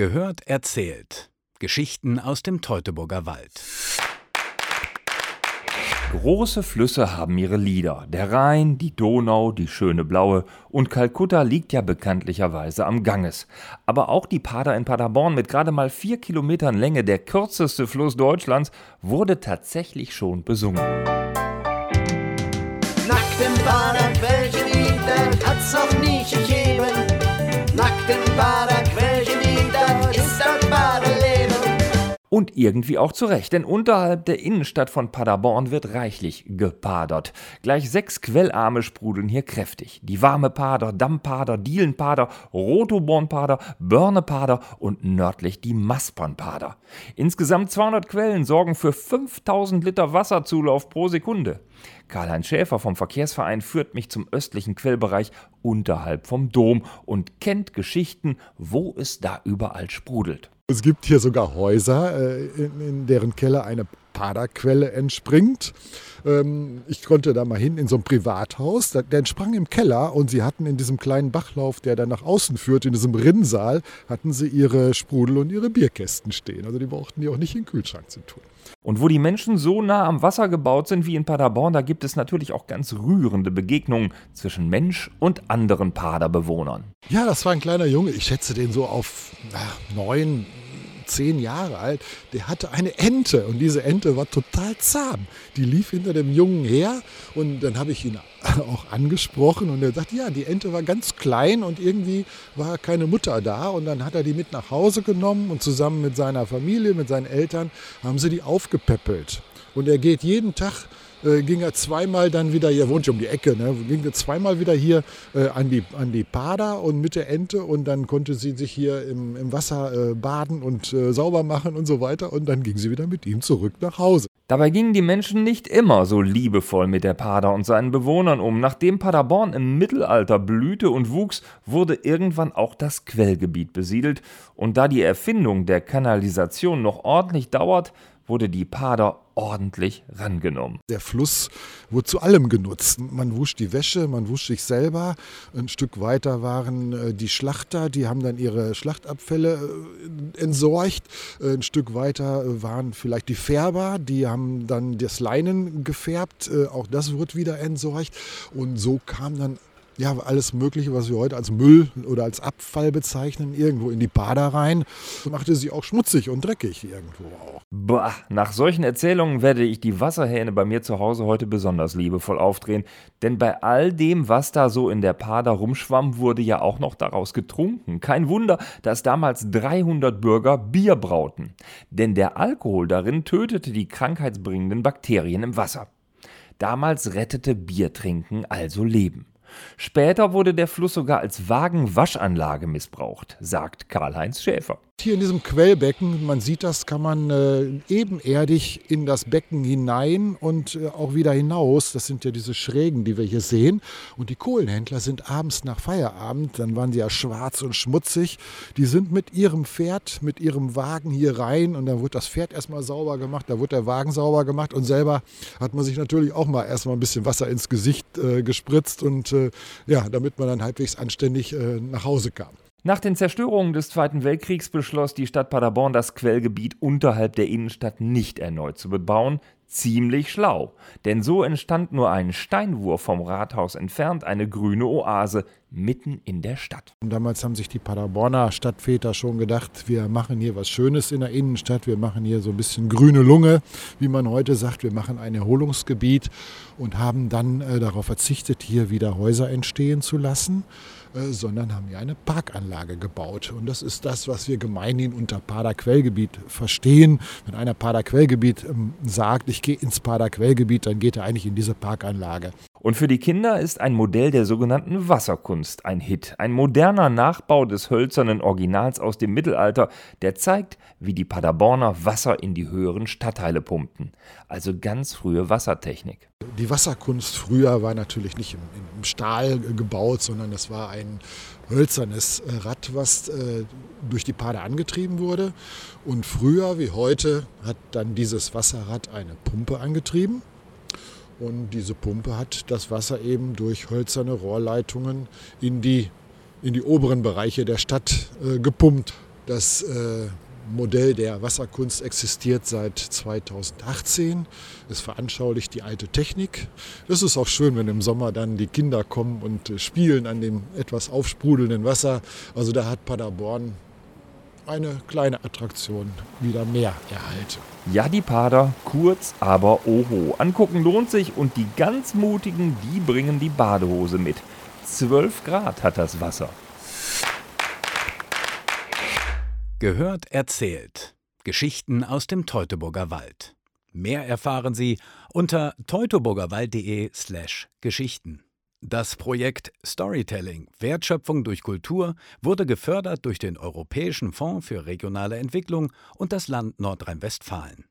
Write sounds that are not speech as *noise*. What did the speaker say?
Gehört erzählt. Geschichten aus dem Teutoburger Wald. Große Flüsse haben ihre Lieder. Der Rhein, die Donau, die schöne Blaue und Kalkutta liegt ja bekanntlicherweise am Ganges. Aber auch die Pader in Paderborn mit gerade mal vier Kilometern Länge, der kürzeste Fluss Deutschlands, wurde tatsächlich schon besungen. Nackten Bader, welche Lieder hat's noch nie gegeben. Nackten Bader, Und irgendwie auch zurecht, denn unterhalb der Innenstadt von Paderborn wird reichlich gepadert. Gleich sechs Quellarme sprudeln hier kräftig. Die Warme Pader, Dammpader, Dielenpader, Rotobornpader, Börnepader und nördlich die Maspernpader. Insgesamt 200 Quellen sorgen für 5000 Liter Wasserzulauf pro Sekunde. Karl-Heinz Schäfer vom Verkehrsverein führt mich zum östlichen Quellbereich unterhalb vom Dom und kennt Geschichten, wo es da überall sprudelt. Es gibt hier sogar Häuser, äh, in, in deren Keller eine Paderquelle entspringt. Ähm, ich konnte da mal hin in so ein Privathaus, der entsprang im Keller und sie hatten in diesem kleinen Bachlauf, der dann nach außen führt, in diesem Rinnsal, hatten sie ihre Sprudel- und ihre Bierkästen stehen. Also die brauchten die auch nicht in den Kühlschrank zu tun. Und wo die Menschen so nah am Wasser gebaut sind wie in Paderborn, da gibt es natürlich auch ganz rührende Begegnungen zwischen Mensch und anderen Paderbewohnern. Ja, das war ein kleiner Junge. Ich schätze den so auf na, neun, zehn Jahre alt, der hatte eine Ente und diese Ente war total zahm. Die lief hinter dem Jungen her und dann habe ich ihn *laughs* auch angesprochen und er sagt, ja, die Ente war ganz klein und irgendwie war keine Mutter da und dann hat er die mit nach Hause genommen und zusammen mit seiner Familie, mit seinen Eltern haben sie die aufgepäppelt. Und er geht jeden Tag äh, ging er zweimal dann wieder, er wohnt ja um die Ecke, ne, ging er zweimal wieder hier äh, an, die, an die Pader und mit der Ente und dann konnte sie sich hier im, im Wasser äh, baden und äh, sauber machen und so weiter und dann ging sie wieder mit ihm zurück nach Hause. Dabei gingen die Menschen nicht immer so liebevoll mit der Pader und seinen Bewohnern um. Nachdem Paderborn im Mittelalter blühte und wuchs, wurde irgendwann auch das Quellgebiet besiedelt. Und da die Erfindung der Kanalisation noch ordentlich dauert, wurde die Pader ordentlich rangenommen. Der Fluss wurde zu allem genutzt. Man wusch die Wäsche, man wusch sich selber. Ein Stück weiter waren äh, die Schlachter, die haben dann ihre Schlachtabfälle äh, entsorgt. Ein Stück weiter äh, waren vielleicht die Färber, die haben dann das Leinen gefärbt. Auch das wird wieder entsorgt. Und so kam dann ja, alles Mögliche, was wir heute als Müll oder als Abfall bezeichnen, irgendwo in die Pader rein. Machte sie auch schmutzig und dreckig irgendwo auch. Bah, nach solchen Erzählungen werde ich die Wasserhähne bei mir zu Hause heute besonders liebevoll aufdrehen, denn bei all dem, was da so in der Pader rumschwamm, wurde ja auch noch daraus getrunken. Kein Wunder, dass damals 300 Bürger Bier brauten, denn der Alkohol darin tötete die krankheitsbringenden Bakterien im Wasser. Damals rettete Biertrinken also Leben. Später wurde der Fluss sogar als Wagenwaschanlage missbraucht, sagt Karl-Heinz Schäfer. Hier in diesem Quellbecken, man sieht das, kann man äh, ebenerdig in das Becken hinein und äh, auch wieder hinaus. Das sind ja diese Schrägen, die wir hier sehen. Und die Kohlenhändler sind abends nach Feierabend, dann waren sie ja schwarz und schmutzig, die sind mit ihrem Pferd, mit ihrem Wagen hier rein und dann wird das Pferd erstmal sauber gemacht, da wird der Wagen sauber gemacht und selber hat man sich natürlich auch mal erstmal ein bisschen Wasser ins Gesicht äh, gespritzt und äh, ja, damit man dann halbwegs anständig äh, nach Hause kam. Nach den Zerstörungen des Zweiten Weltkriegs beschloss die Stadt Paderborn, das Quellgebiet unterhalb der Innenstadt nicht erneut zu bebauen. Ziemlich schlau, denn so entstand nur einen Steinwurf vom Rathaus entfernt eine grüne Oase mitten in der Stadt. Und damals haben sich die Paderborner Stadtväter schon gedacht, wir machen hier was Schönes in der Innenstadt, wir machen hier so ein bisschen grüne Lunge, wie man heute sagt, wir machen ein Erholungsgebiet und haben dann äh, darauf verzichtet, hier wieder Häuser entstehen zu lassen. Äh, sondern haben hier eine Parkanlage gebaut. Und das ist das, was wir gemeinhin unter Paderquellgebiet verstehen. Wenn einer Paderquellgebiet ähm, sagt, ich gehe ins Paderquellgebiet, dann geht er eigentlich in diese Parkanlage. Und für die Kinder ist ein Modell der sogenannten Wasserkunst ein Hit. Ein moderner Nachbau des hölzernen Originals aus dem Mittelalter, der zeigt, wie die Paderborner Wasser in die höheren Stadtteile pumpten. Also ganz frühe Wassertechnik. Die Wasserkunst früher war natürlich nicht im, im Stahl gebaut, sondern es war ein hölzernes Rad, was äh, durch die Pader angetrieben wurde. Und früher wie heute hat dann dieses Wasserrad eine Pumpe angetrieben. Und diese Pumpe hat das Wasser eben durch hölzerne Rohrleitungen in die, in die oberen Bereiche der Stadt äh, gepumpt. Das äh, Modell der Wasserkunst existiert seit 2018. Es veranschaulicht die alte Technik. Es ist auch schön, wenn im Sommer dann die Kinder kommen und äh, spielen an dem etwas aufsprudelnden Wasser. Also da hat Paderborn eine kleine Attraktion wieder mehr erhalten. Ja, die Pader, kurz, aber oho. Angucken lohnt sich und die ganz Mutigen, die bringen die Badehose mit. 12 Grad hat das Wasser. Gehört erzählt. Geschichten aus dem Teutoburger Wald. Mehr erfahren Sie unter teutoburgerwald.de slash Geschichten. Das Projekt Storytelling Wertschöpfung durch Kultur wurde gefördert durch den Europäischen Fonds für regionale Entwicklung und das Land Nordrhein-Westfalen.